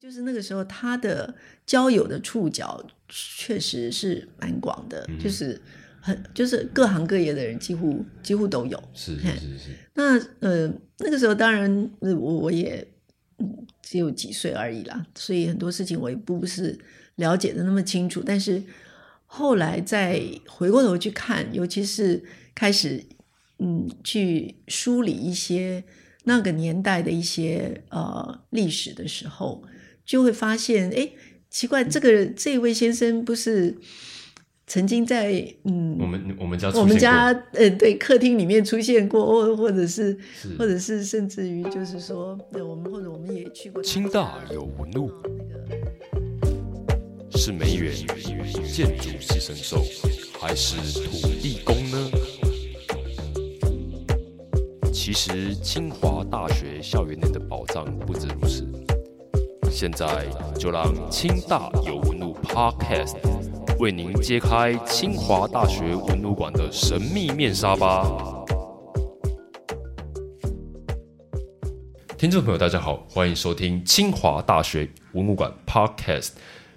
就是那个时候，他的交友的触角确实是蛮广的，就是很就是各行各业的人几乎几乎都有。是是是是。那呃那个时候当然我我也只有几岁而已啦，所以很多事情我也不是了解的那么清楚。但是后来再回过头去看，尤其是开始嗯去梳理一些那个年代的一些呃历史的时候。就会发现，哎，奇怪，这个这位先生不是曾经在嗯，我们我们家我们家呃对客厅里面出现过，或或者是或者是甚至于就是说，我们或者我们也去过。清大有纹路，是梅园建筑系神兽，还是土地公呢？其实清华大学校园内的宝藏不止如此。现在就让清大有文路 Podcast 为您揭开清华大学文路馆的神秘面纱吧！听众朋友，大家好，欢迎收听清华大学文物馆 Podcast。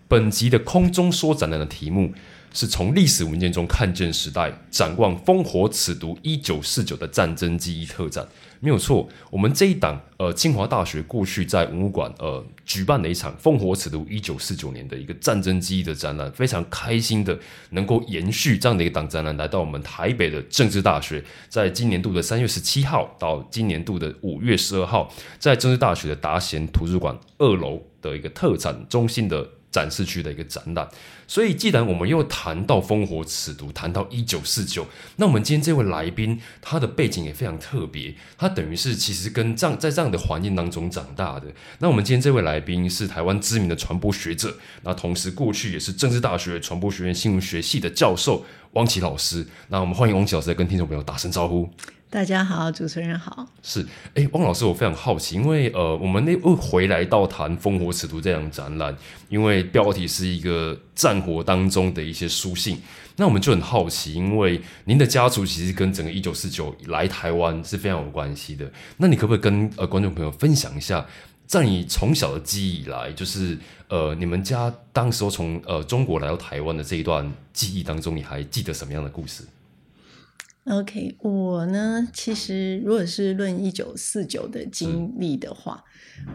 本集的空中说展览的题目是从历史文件中看见时代，展望烽火尺牍一九四九的战争记忆特展。没有错，我们这一档呃，清华大学过去在文物馆呃举办了一场烽火尺度一九四九年的一个战争记忆的展览，非常开心的能够延续这样的一个档展览，来到我们台北的政治大学，在今年度的三月十七号到今年度的五月十二号，在政治大学的达贤图书馆二楼的一个特展中心的。展示区的一个展览，所以既然我们又谈到烽火尺牍，谈到一九四九，那我们今天这位来宾，他的背景也非常特别，他等于是其实跟这样在这样的环境当中长大的。那我们今天这位来宾是台湾知名的传播学者，那同时过去也是政治大学传播学院新闻学系的教授汪琦老师。那我们欢迎汪琦老师来跟听众朋友打声招呼。大家好，主持人好。是，哎，汪老师，我非常好奇，因为呃，我们那回来到谈烽火尺度这样展览，因为标题是一个战火当中的一些书信，那我们就很好奇，因为您的家族其实跟整个一九四九来台湾是非常有关系的，那你可不可以跟呃观众朋友分享一下，在你从小的记忆以来，就是呃，你们家当时候从呃中国来到台湾的这一段记忆当中，你还记得什么样的故事？？OK，我呢，其实如果是论一九四九的经历的话，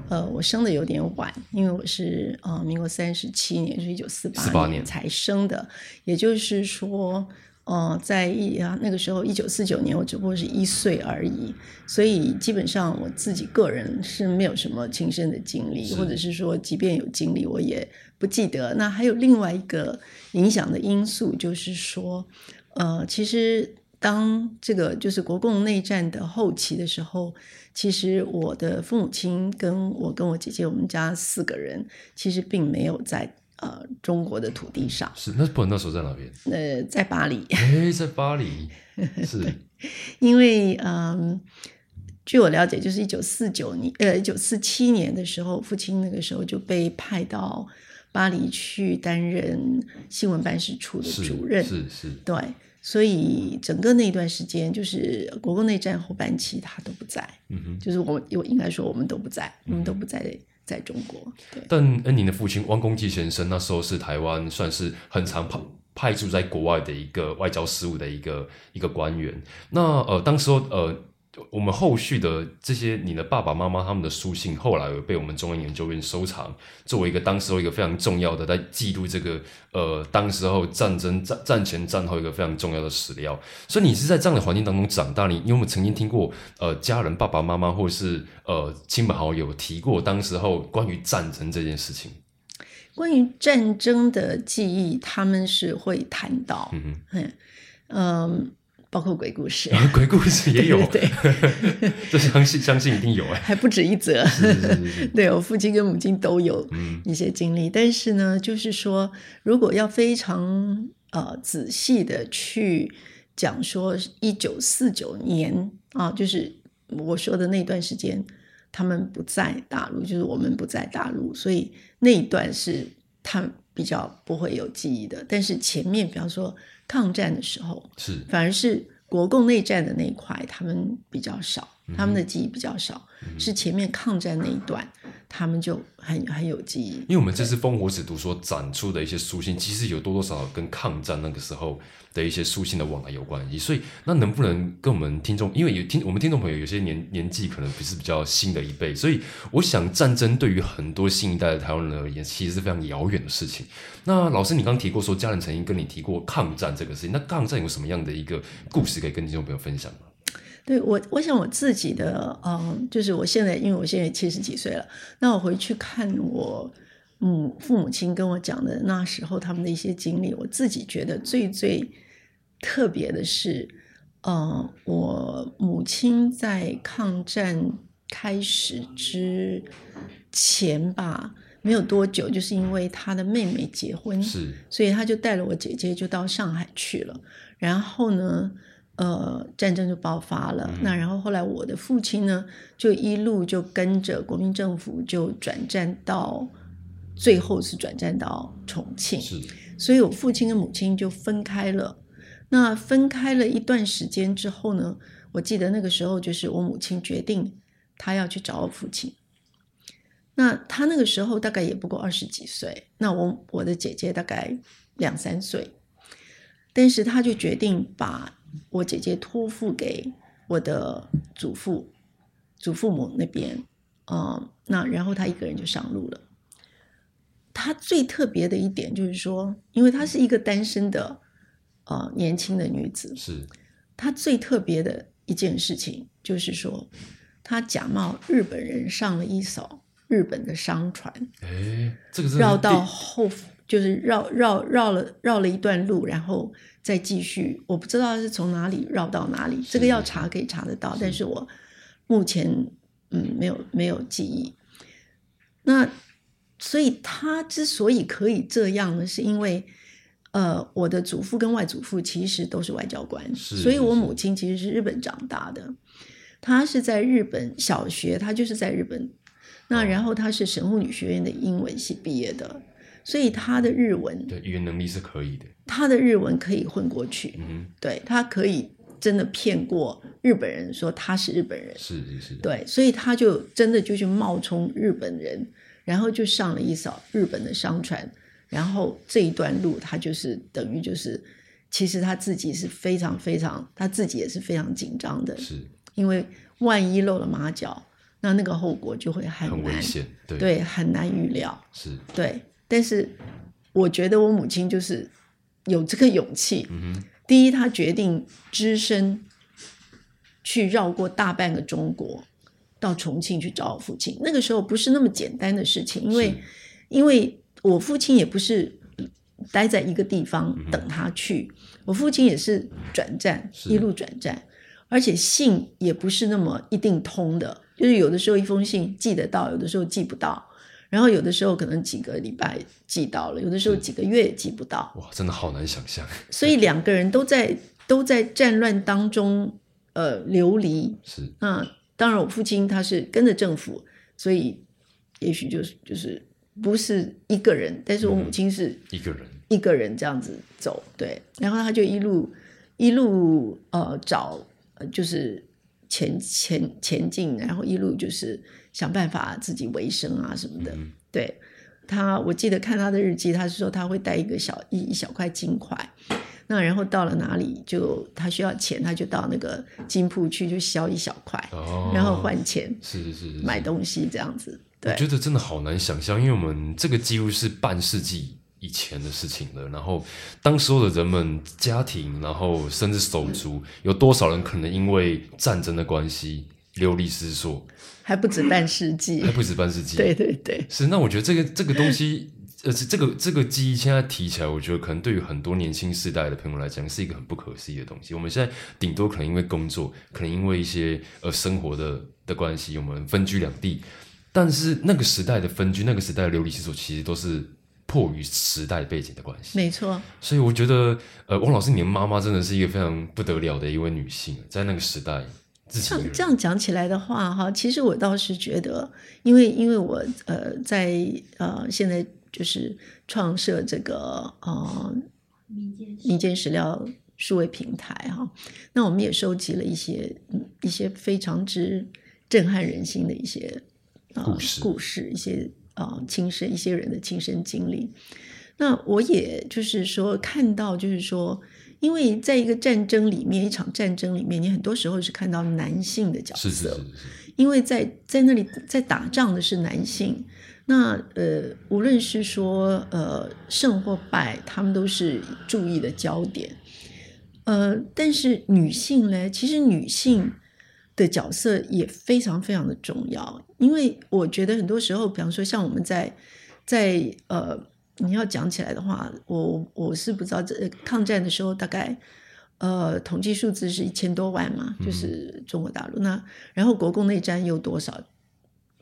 呃，我生的有点晚，因为我是呃民国三十七年，是一九四八年才生的，也就是说，呃，在一啊那个时候一九四九年，我只不过是一岁而已，所以基本上我自己个人是没有什么亲身的经历，或者是说，即便有经历，我也不记得。那还有另外一个影响的因素，就是说，呃，其实。当这个就是国共内战的后期的时候，其实我的父母亲跟我跟我姐姐，我们家四个人其实并没有在呃中国的土地上。是，那不然那时候在哪边？呃，在巴黎。哎，在巴黎。是。因为嗯，据我了解，就是一九四九年，呃，一九四七年的时候，父亲那个时候就被派到巴黎去担任新闻办事处的主任。是是。对。所以整个那段时间，就是国共内战后半期，他都不在。嗯哼，就是我，我应该说我们都不在，我们都不在在中国。对。但恩宁的父亲汪公济先生那时候是台湾算是很常派派驻在国外的一个外交事务的一个一个官员。那呃，当时候呃。我们后续的这些，你的爸爸妈妈他们的书信，后来有被我们中央研究院收藏，作为一个当时候一个非常重要的，在记录这个呃，当时候战争战战前战后一个非常重要的史料。所以你是在这样的环境当中长大，你有没有曾经听过呃家人爸爸妈妈或者是呃亲朋好友提过当时候关于战争这件事情？关于战争的记忆，他们是会谈到，嗯嗯嗯。包括鬼故事，鬼故事也有，对，这相信相信一定有哎，还不止一则。对我父亲跟母亲都有一些经历，但是呢，就是说，如果要非常呃仔细的去讲说一九四九年啊，就是我说的那段时间，他们不在大陆，就是我们不在大陆，所以那一段是他比较不会有记忆的。但是前面，比方说。抗战的时候是，反而是国共内战的那一块，他们比较少，他们的记忆比较少，是前面抗战那一段，他们就很很有记忆。因为我们这次烽火使读所展出的一些书信，其实有多多少少跟抗战那个时候的一些书信的往来有关系。所以，那能不能跟我们听众，因为有听我们听众朋友有些年年纪可能不是比较新的一辈，所以我想战争对于很多新一代的台湾人而言，其实是非常遥远的事情。那老师，你刚提过说家人曾经跟你提过抗战这个事情，那抗战有什么样的一个故事可以跟听众朋友分享吗？对我，我想我自己的，嗯，就是我现在，因为我现在七十几岁了，那我回去看我母父母亲跟我讲的那时候他们的一些经历，我自己觉得最最特别的是，嗯，我母亲在抗战开始之前吧，没有多久，就是因为她的妹妹结婚，是，所以她就带了我姐姐就到上海去了，然后呢。呃，战争就爆发了。那然后后来我的父亲呢，就一路就跟着国民政府就转战到，最后是转战到重庆。是，所以我父亲跟母亲就分开了。那分开了一段时间之后呢，我记得那个时候就是我母亲决定她要去找我父亲。那她那个时候大概也不过二十几岁，那我我的姐姐大概两三岁，但是她就决定把。我姐姐托付给我的祖父、祖父母那边，嗯，那然后她一个人就上路了。她最特别的一点就是说，因为她是一个单身的呃年轻的女子，是她最特别的一件事情就是说，她假冒日本人上了一艘日本的商船，哎，这个绕到后就是绕绕绕了绕了一段路，然后。再继续，我不知道是从哪里绕到哪里，这个要查可以查得到，但是我目前嗯没有没有记忆。那所以他之所以可以这样呢，是因为呃我的祖父跟外祖父其实都是外交官，所以我母亲其实是日本长大的，她是在日本小学，她就是在日本，那然后她是神户女学院的英文系毕业的。所以他的日文，对语言能力是可以的。他的日文可以混过去，嗯，对他可以真的骗过日本人，说他是日本人，是是是，对，所以他就真的就去冒充日本人，然后就上了一艘日本的商船，然后这一段路他就是等于就是，其实他自己是非常非常，他自己也是非常紧张的，是因为万一露了马脚，那那个后果就会很危险，对，很难预料，是对。但是，我觉得我母亲就是有这个勇气。第一，她决定只身去绕过大半个中国，到重庆去找我父亲。那个时候不是那么简单的事情，因为因为我父亲也不是待在一个地方等他去，我父亲也是转站，一路转站，而且信也不是那么一定通的，就是有的时候一封信寄得到，有的时候寄不到。然后有的时候可能几个礼拜寄到了，有的时候几个月也寄不到。哇，真的好难想象。所以两个人都在都在战乱当中，呃，流离。是。那当然，我父亲他是跟着政府，所以也许就是就是不是一个人，但是我母亲是一个人，一个人这样子走。对。然后他就一路一路呃找，就是前前前进，然后一路就是。想办法自己维生啊什么的，对他，我记得看他的日记，他是说他会带一个小一一小块金块，那然后到了哪里就他需要钱，他就到那个金铺去就削一小块，然后换钱，是是是买东西这样子。我觉得真的好难想象，因为我们这个几乎是半世纪以前的事情了。然后当时候的人们家庭，然后甚至手足，有多少人可能因为战争的关系流离失所？还不止半世纪，还不止半世纪。对对对，是。那我觉得这个这个东西，呃，这个这个记忆现在提起来，我觉得可能对于很多年轻世代的朋友来讲，是一个很不可思议的东西。我们现在顶多可能因为工作，可能因为一些呃生活的的关系，我们分居两地。但是那个时代的分居，那个时代的流离失所，其实都是迫于时代背景的关系。没错。所以我觉得，呃，汪老师，你的妈妈真的是一个非常不得了的一位女性，在那个时代。这样这样讲起来的话，哈，其实我倒是觉得，因为因为我呃在呃现在就是创设这个呃民间史料数位平台哈，那我们也收集了一些一些非常之震撼人心的一些呃故事。故事，一些呃亲身一些人的亲身经历。那我也就是说看到，就是说，因为在一个战争里面，一场战争里面，你很多时候是看到男性的角色，是是是是，因为在在那里在打仗的是男性，那呃，无论是说呃胜或败，他们都是注意的焦点。呃，但是女性呢，其实女性的角色也非常非常的重要，因为我觉得很多时候，比方说像我们在在呃，你要讲起来的话，我我是不知道这抗战的时候大概。呃，统计数字是一千多万嘛，就是中国大陆。那然后国共内战又多少？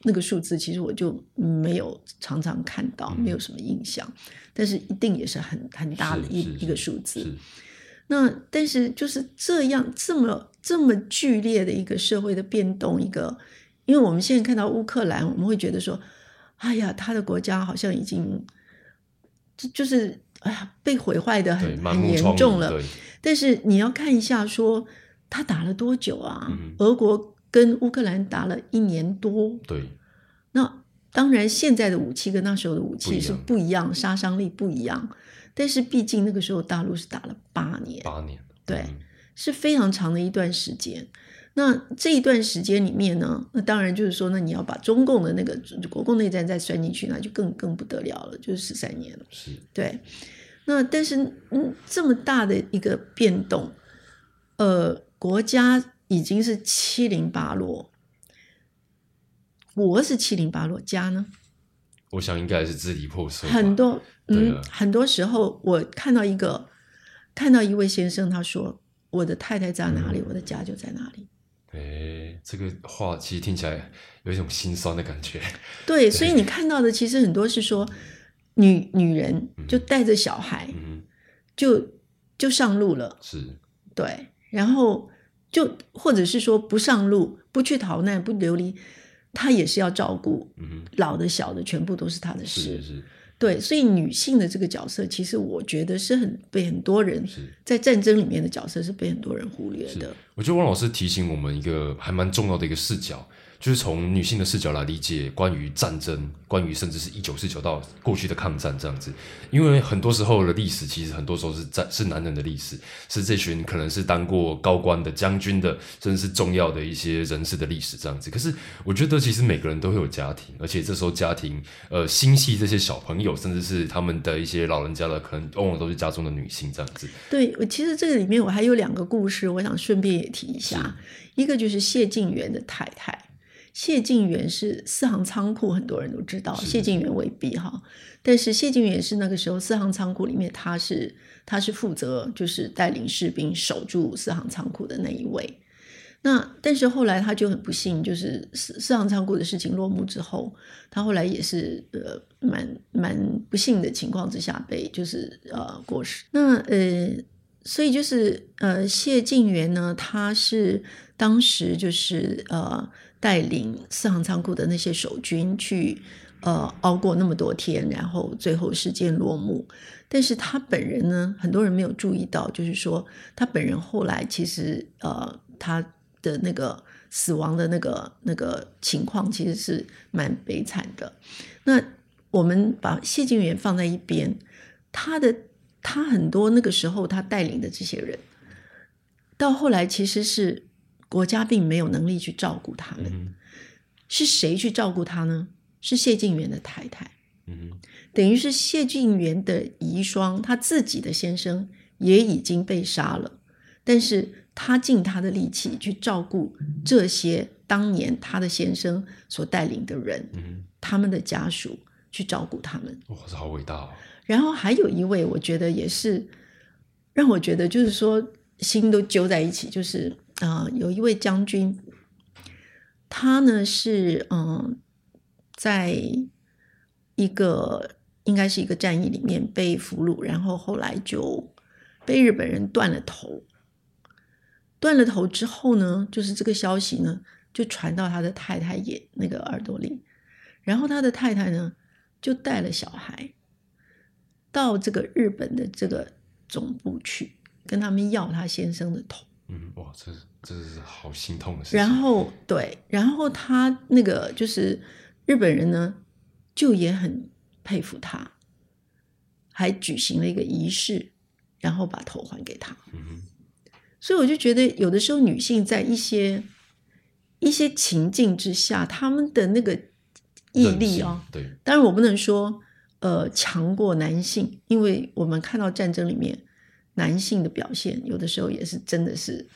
那个数字其实我就没有常常看到，没有什么印象。但是一定也是很很大的一一个数字。那但是就是这样这么这么剧烈的一个社会的变动，一个，因为我们现在看到乌克兰，我们会觉得说，哎呀，他的国家好像已经就就是哎呀被毁坏的，很很严重了。但是你要看一下说他打了多久啊？嗯俄国跟乌克兰打了一年多，对，那当然，现在的武器跟那时候的武器是不一样不一样，杀伤力不一样。但是毕竟那个时候大陆是打了八年，八年，对嗯是非常长的一段时间。那这一段时间里面呢，那当然就是说，那你要把中共的那个国共内战再算进去，那就更更不得了了，就是十三年了。是对，那但是嗯，这么大的一个变动，呃，国家已经是七零八落，国是七零八落，家呢我想应该是支离破碎，很多，嗯，很多时候我看到一个，看到一位先生，他说：“我的太太在哪里，我的家就在哪里。哎，这个话其实听起来有一种心酸的感觉，对，所以你看到的其实很多是说，女女人就带着小孩嗯，就就上路了，是。对，然后就或者是说不上路，不去逃难，不流离，她也是要照顾嗯老的小的，全部都是她的，事。是。是对，所以女性的这个角色，其实我觉得是很被很多人。在战争里面的角色是被很多人忽略的。我觉得汪老师提醒我们一个还蛮重要的一个视角，就是从女性的视角来理解关于战争，关于甚至是一九四九到过去的抗战这样子。因为很多时候的历史，其实很多时候是战是男人的历史，是这群可能是当过高官的将军的，甚至是重要的一些人士的历史这样子。可是我觉得其实每个人都会有家庭，而且这时候家庭呃心系这些小朋友，甚至是他们的一些老人家的，可能往往都是家中的女性这样子。对，我其实这个里面我还有两个故事，我想顺便也提一下。一个就是谢晋元的太太，谢晋元是四行仓库，很多人都知道，是谢晋元未必哈。但是谢晋元是那个时候四行仓库里面，他是他是负责就是带领士兵守住四行仓库的那一位。那但是后来他就很不幸，就是四四行仓库的事情落幕之后，他后来也是呃蛮蛮不幸的情况之下被就是呃过世。那呃，所以就是呃谢晋元呢，他是当时就是呃带领四行仓库的那些守军去呃熬过那么多天，然后最后事件落幕。但是他本人呢，很多人没有注意到，就是说他本人后来其实呃他的那个死亡的那个那个情况其实是蛮悲惨的。那我们把谢晋元放在一边，他的他很多那个时候他带领的这些人，到后来其实是国家并没有能力去照顾他们，嗯是谁去照顾他呢？是谢晋元的太太。嗯，等于是谢晋元的遗孀，他自己的先生也已经被杀了，但是他尽他的力气去照顾这些当年他的先生所带领的人，嗯他们的家属去照顾他们。哇，这好伟大哦。然后还有一位，我觉得也是让我觉得就是说心都揪在一起，就是啊、呃有一位将军，他呢是嗯、在一个应该是一个战役里面被俘虏，然后后来就被日本人断了头。断了头之后呢，就是这个消息呢就传到他的太太也那个耳朵里，然后他的太太呢就带了小孩到这个日本的这个总部去，跟他们要他先生的头。嗯，哇，这这是好心痛的事情。然后对，然后他那个就是日本人呢就也很佩服他，还举行了一个仪式，然后把头还给他。嗯所以我就觉得，有的时候女性在一些一些情境之下，她们的那个毅力哦，对，当然我不能说呃强过男性，因为我们看到战争里面男性的表现，有的时候也是真的是，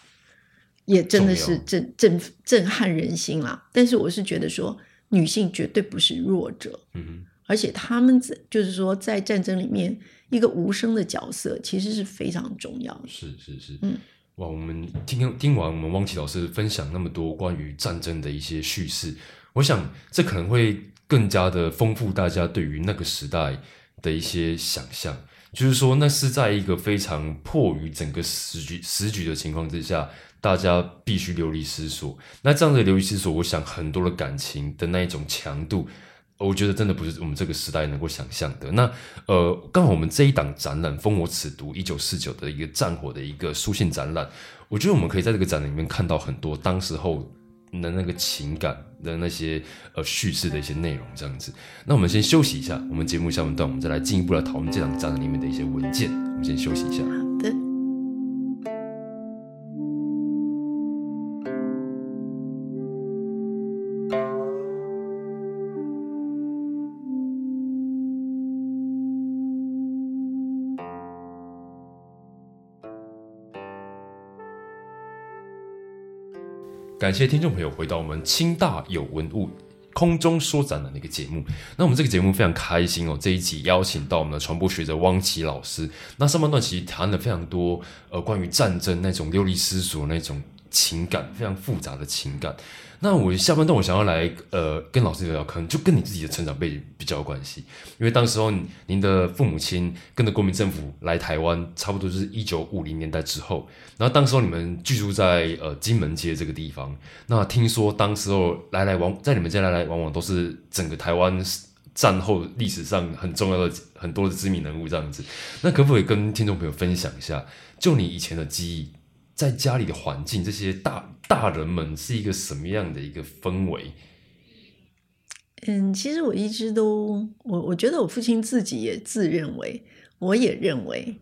也真的是震震震撼人心啦。但是我是觉得说，女性绝对不是弱者，嗯哼，而且他们在就是说在战争里面一个无声的角色，其实是非常重要的。是是是，嗯，哇，我们听听完我们汪琪老师分享那么多关于战争的一些叙事，我想这可能会更加的丰富大家对于那个时代的一些想象。就是说，那是在一个非常迫于整个时局时局的情况之下，大家必须流离失所。那这样的流离失所，我想很多的感情的那一种强度，我觉得真的不是我们这个时代能够想象的。那呃，刚好我们这一档展览《烽火此读一九四九》的一个战火的一个书信展览，我觉得我们可以在这个展览里面看到很多当时候的那个情感的那些呃叙事的一些内容，这样子。那我们先休息一下，我们节目下半段我们再来进一步来讨论这档展览里面的一些文件。我们先休息一下。感谢听众朋友回到我们清大有文物空中说展的那个节目。那我们这个节目非常开心哦，这一集邀请到我们的传播学者汪琦老师。那上半段其实谈了非常多呃关于战争那种流离失所那种情感，非常复杂的情感。那我下半段我想要来呃跟老师聊聊，可能就跟你自己的成长背景比较有关系，因为当时候您的父母亲跟着国民政府来台湾，差不多就是一九五零年代之后，然后当时候你们居住在呃金门街这个地方，那听说当时候来来往在你们家来来往往都是整个台湾战后历史上很重要的很多的知名人物这样子，那可不可以跟听众朋友分享一下，就你以前的记忆？在家里的环境，这些大大人们是一个什么样的一个氛围？嗯，其实我一直都，我我觉得我父亲自己也自认为，我也认为，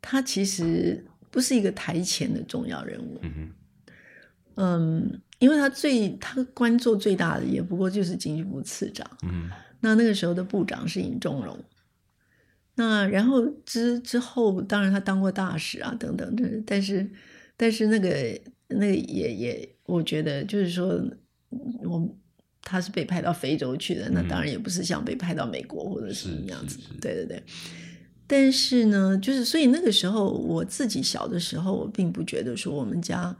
他其实不是一个台前的重要人物。嗯，嗯，因为他最他官做最大的也不过就是经济部次长。嗯那那个时候的部长是尹仲荣。那然后之之后，当然他当过大使啊等等的，但是但是那个那个也也，我觉得就是说，我他是被派到非洲去的，那当然也不是像被派到美国或者什么样子对对对。但是呢，就是所以那个时候我自己小的时候，我并不觉得说我们家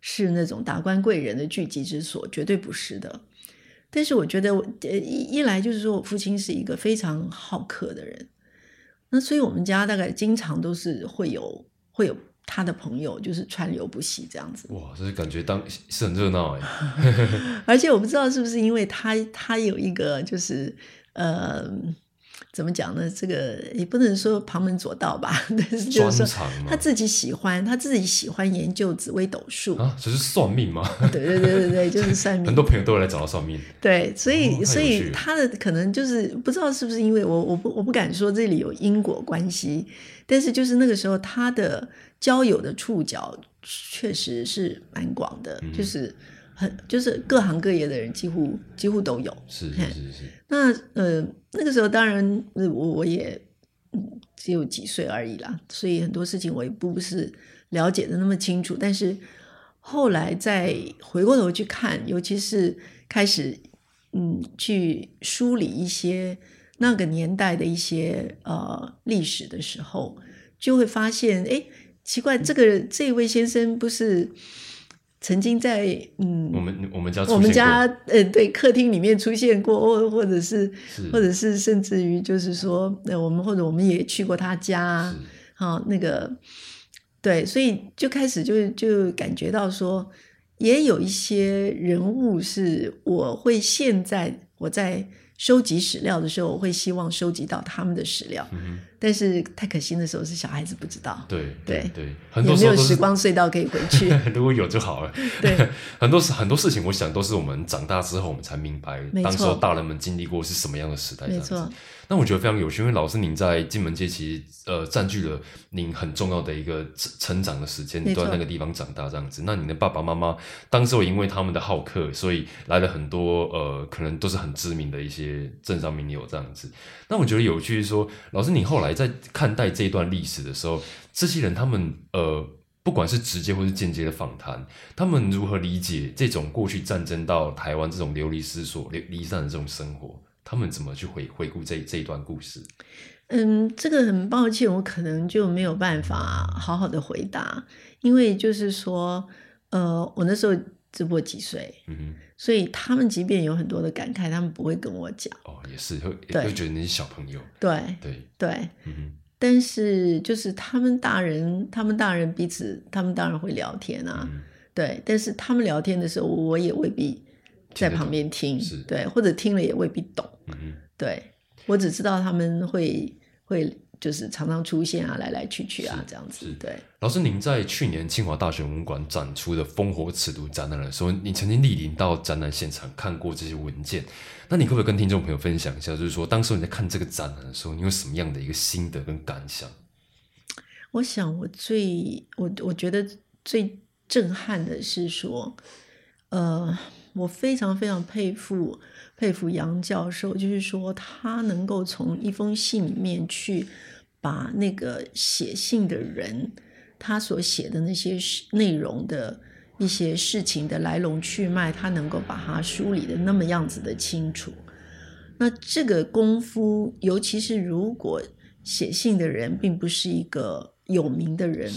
是那种达官贵人的聚集之所，绝对不是的。但是我觉得我，呃，一一来就是说我父亲是一个非常好客的人，那所以我们家大概经常都是会有会有他的朋友，就是川流不息这样子。哇，这是感觉当是很热闹哎。而且我不知道是不是因为他他有一个就是呃。怎么讲呢？这个也不能说旁门左道吧，但是就是说他自己喜欢，他自己喜欢研究紫微斗数。啊，这是算命吗？对对对对对，就是算命。很多朋友都会来找他算命。对，所以、哦所以他的可能就是不知道是不是因为我我不我不敢说这里有因果关系，但是就是那个时候他的交友的触角确实是蛮广的，嗯就是很就是各行各业的人几乎几乎都有。是是是是，那呃那个时候当然呃我我也嗯只有几岁而已啦，所以很多事情我也不是了解的那么清楚。但是后来再回过头去看，尤其是开始嗯去梳理一些那个年代的一些呃历史的时候，就会发现，哎，奇怪，这个这位先生不是曾经在嗯我们我们家我们家呃对客厅里面出现过，或或者是是。或者是甚至于就是说，呃，我们或者我们也去过他家啊是，好、那个对，所以就开始就就感觉到说，也有一些人物是我会现在我在收集史料的时候，我会希望收集到他们的史料，嗯但是太可惜的时候是小孩子不知道，对对对，很多时候时光隧道可以回去。如果有就好了。对，很多事很多事情，我想都是我们长大之后，我们才明白，当时候大人们经历过是什么样的时代。这没样子错，那我觉得非常有趣，因为老师您在金门街其实呃占据了您很重要的一个成成长的时间，都在那个地方长大这样子。那你的爸爸妈妈当时候因为他们的好客，所以来了很多呃可能都是很知名的一些政商名流这样子。那我觉得有趣是说，老师你后来在看待这一段历史的时候，这些人他们呃。不管是直接或是间接的访谈，他们如何理解这种过去战争到台湾这种流离失所、流离散的这种生活？他们怎么去回回顾这这一段故事？嗯，这个很抱歉，我可能就没有办法好好的回答，因为就是说，呃，我那时候只不过几岁，所以他们即便有很多的感慨，他们不会跟我讲。哦，也是会会觉得你是小朋友，对对，对，嗯哼，但是就是他们大人，他们大人彼此，他们当然会聊天啊，嗯对。但是他们聊天的时候，我也未必在旁边听是，对，或者听了也未必懂，对。我只知道他们会会就是常常出现啊，来来去去啊，这样子是，对。老师，您在去年清华大学文物馆展出的《烽火尺度》展览的时候，你曾经莅临到展览现场看过这些文件，那你可不可以跟听众朋友分享一下，就是说当时你在看这个展览的时候，你有什么样的一个心得跟感想？我想我最我我觉得最震撼的是说，呃，我非常非常佩服佩服杨教授，就是说他能够从一封信里面去把那个写信的人他所写的那些内容的一些事情的来龙去脉，他能够把它梳理的那么样子的清楚。那这个功夫，尤其是如果写信的人并不是一个有名的人，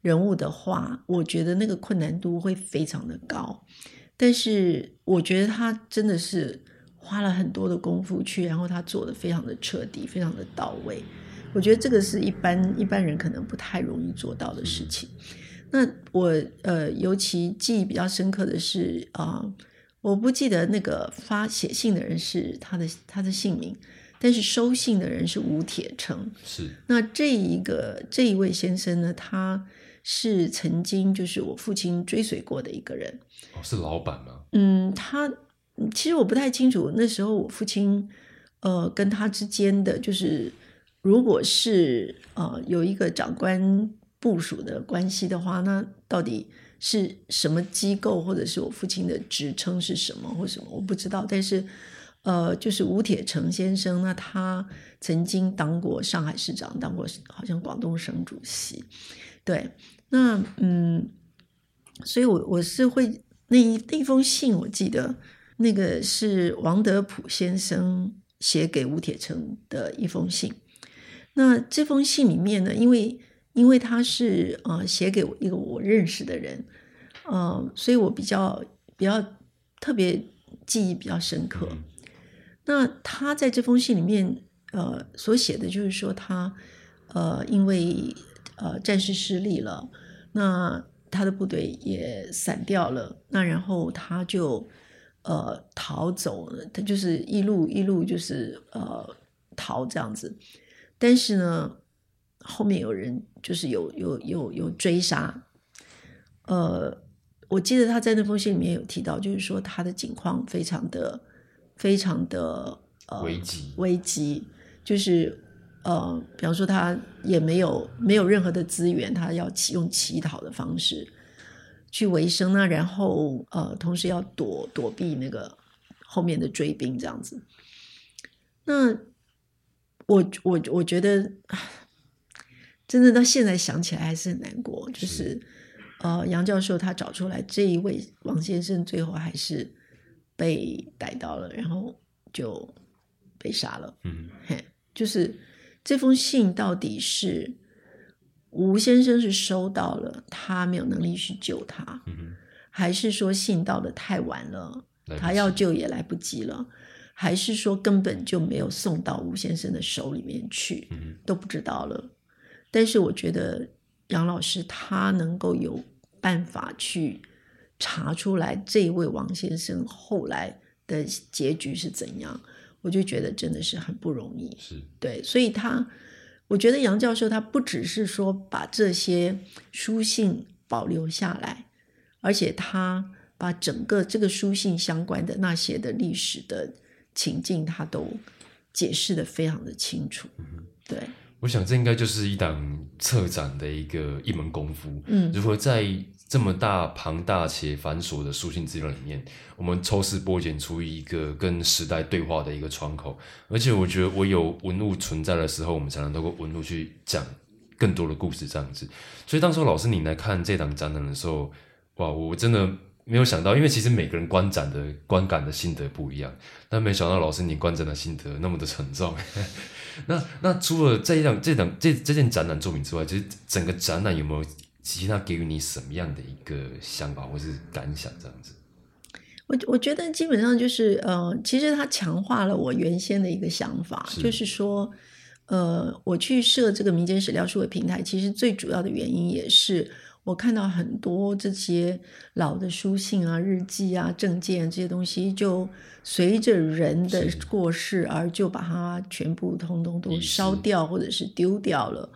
人物的话，我觉得那个困难度会非常的高。但是我觉得他真的是花了很多的功夫去，然后他做的非常的彻底，非常的到位。我觉得这个是一般一般人可能不太容易做到的事情。那我呃，尤其记忆比较深刻的是啊、我不记得那个发写信的人是他的他的姓名，但是收信的人是吴铁城。是，那这一个这一位先生呢，他是曾经就是我父亲追随过的一个人。哦，是老板吗？嗯，他嗯其实我不太清楚那时候我父亲呃跟他之间的就是，如果是呃有一个长官部署的关系的话，那到底是什么机构，或者是我父亲的职称是什么或什么，我不知道。但是呃，就是吴铁城先生，那他曾经当过上海市长，当过好像广东省主席，对，那嗯，所以我我是会那一那封信，我记得那个是王德普先生写给吴铁城的一封信。那这封信里面呢，因为因为他是呃写给我一个我认识的人，呃，所以我比较比较特别记忆比较深刻。嗯那他在这封信里面，呃，所写的就是说他，呃，因为呃战事失利了，那他的部队也散掉了，那然后他就呃逃走了，他就是一路一路就是呃逃这样子，但是呢，后面有人就是有有有有追杀，呃，我记得他在那封信里面有提到，就是说他的境况非常的非常的呃危急危急，就是呃，比方说他也没有没有任何的资源，他要起用乞讨的方式去维生那然后呃，同时要躲躲避那个后面的追兵这样子。那我我我觉得，真的到现在想起来还是很难过，就是呃，杨教授他找出来这一位王先生，最后还是被逮到了，然后就被杀了。嗯，嘿，就是这封信到底是吴先生是收到了，他没有能力去救他，嗯，还是说信到的太晚了，他要救也来不及了，还是说根本就没有送到吴先生的手里面去，都不知道了。但是我觉得杨老师他能够有办法去查出来这一位王先生后来的结局是怎样，我就觉得真的是很不容易。是，对，所以他，我觉得杨教授他不只是说把这些书信保留下来，而且他把整个这个书信相关的那些的历史的情境，他都解释的非常的清楚。对，我想这应该就是一档策展的一个一门功夫。嗯如何在这么大庞大且繁琐的书信资料里面，我们抽丝剥茧出一个跟时代对话的一个窗口？而且我觉得，我有文物存在的时候，我们才能透过文物去讲更多的故事，这样子。所以当时老师你来看这档展览的时候，哇，我真的没有想到，因为其实每个人观展的观感的心得不一样，但没想到老师你观展的心得那么的沉重。那那除了这一档这档这这件展览作品之外，其实整个展览有没有其他给予你什么样的一个想法或是感想？这样子，我我觉得基本上就是呃，其实它强化了我原先的一个想法，是就是说，呃，我去设这个民间史料数位平台，其实最主要的原因也是我看到很多这些老的书信啊、日记啊、证件这些东西，就随着人的过世而就把它全部通通都烧掉或者是丢掉了。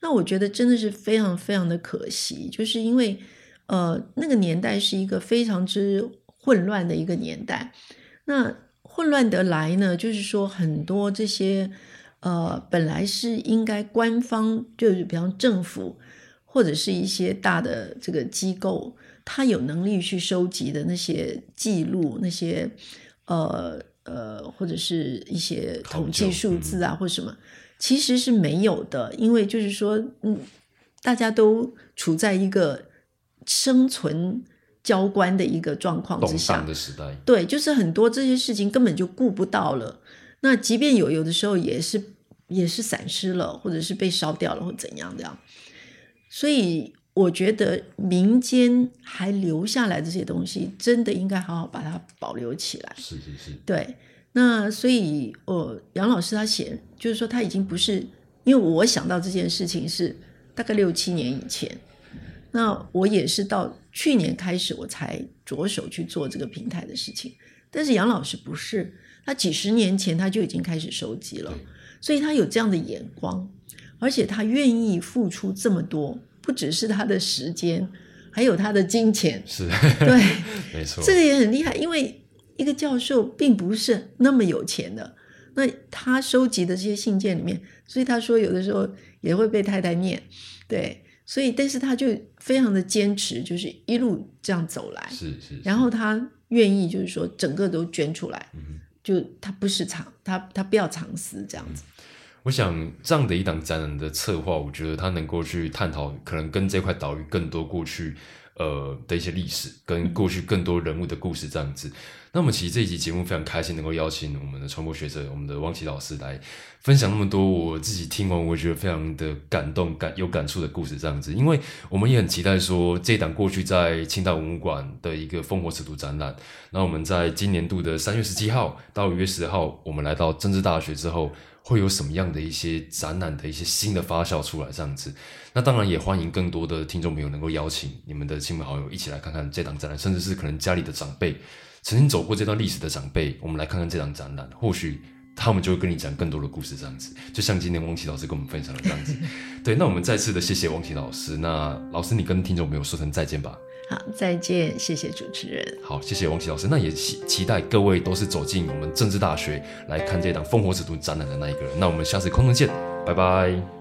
那我觉得真的是非常非常的可惜，就是因为呃那个年代是一个非常之混乱的一个年代。那混乱得来呢，就是说很多这些呃本来是应该官方，就是比方政府或者是一些大的这个机构，他有能力去收集的那些记录，那些呃呃或者是一些统计数字啊，或什么。其实是没有的，因为就是说，嗯，大家都处在一个生存交关的一个状况之下，的时代，对，就是很多这些事情根本就顾不到了。那即便有，有的时候也是也是散失了，或者是被烧掉了，或怎样这样。所以我觉得民间还留下来这些东西，真的应该好好把它保留起来。是是是，对，那所以，呃，杨老师他写，就是说他已经不是，因为我想到这件事情是大概六七年以前，那我也是到去年开始我才着手去做这个平台的事情，但是杨老师不是，他几十年前他就已经开始收集了，所以他有这样的眼光，而且他愿意付出这么多，不只是他的时间，还有他的金钱，是，对。没错，这个也很厉害，因为一个教授并不是那么有钱的，那他收集的这些信件里面，所以他说有的时候也会被太太念，对，所以但是他就非常的坚持，就是一路这样走来，是是，是然后他愿意就是说整个都捐出来，嗯就他不是藏，他他不要藏私这样子，我想这样的一档展览的策划，我觉得它能够去探讨可能跟这块岛屿更多过去呃的一些历史，跟过去更多人物的故事这样子。那么其实这一集节目非常开心能够邀请我们的传播学者，我们的汪琪老师来分享那么多我自己听完我觉得非常的感动、感有感触的故事这样子。因为我们也很期待说这档过去在清大文物馆的一个烽火尺度展览，那我们在今年度的三月十七号到五月十号，我们来到政治大学之后。会有什么样的一些展览的一些新的发酵出来，这样子。那当然也欢迎更多的听众朋友能够邀请你们的亲朋好友一起来看看这档展览，甚至是可能家里的长辈曾经走过这段历史的长辈，我们来看看这档展览，或许他们就会跟你讲更多的故事，这样子。就像今天汪琦老师跟我们分享的这样子。对，那我们再次的谢谢汪琦老师。那老师，你跟听众朋友说声再见吧。好，再见，谢谢主持人。好，谢谢王琦老师。那也期期待各位都是走进我们政治大学来看这档烽火尺度展览的那一个人。那我们下次空中见，拜拜。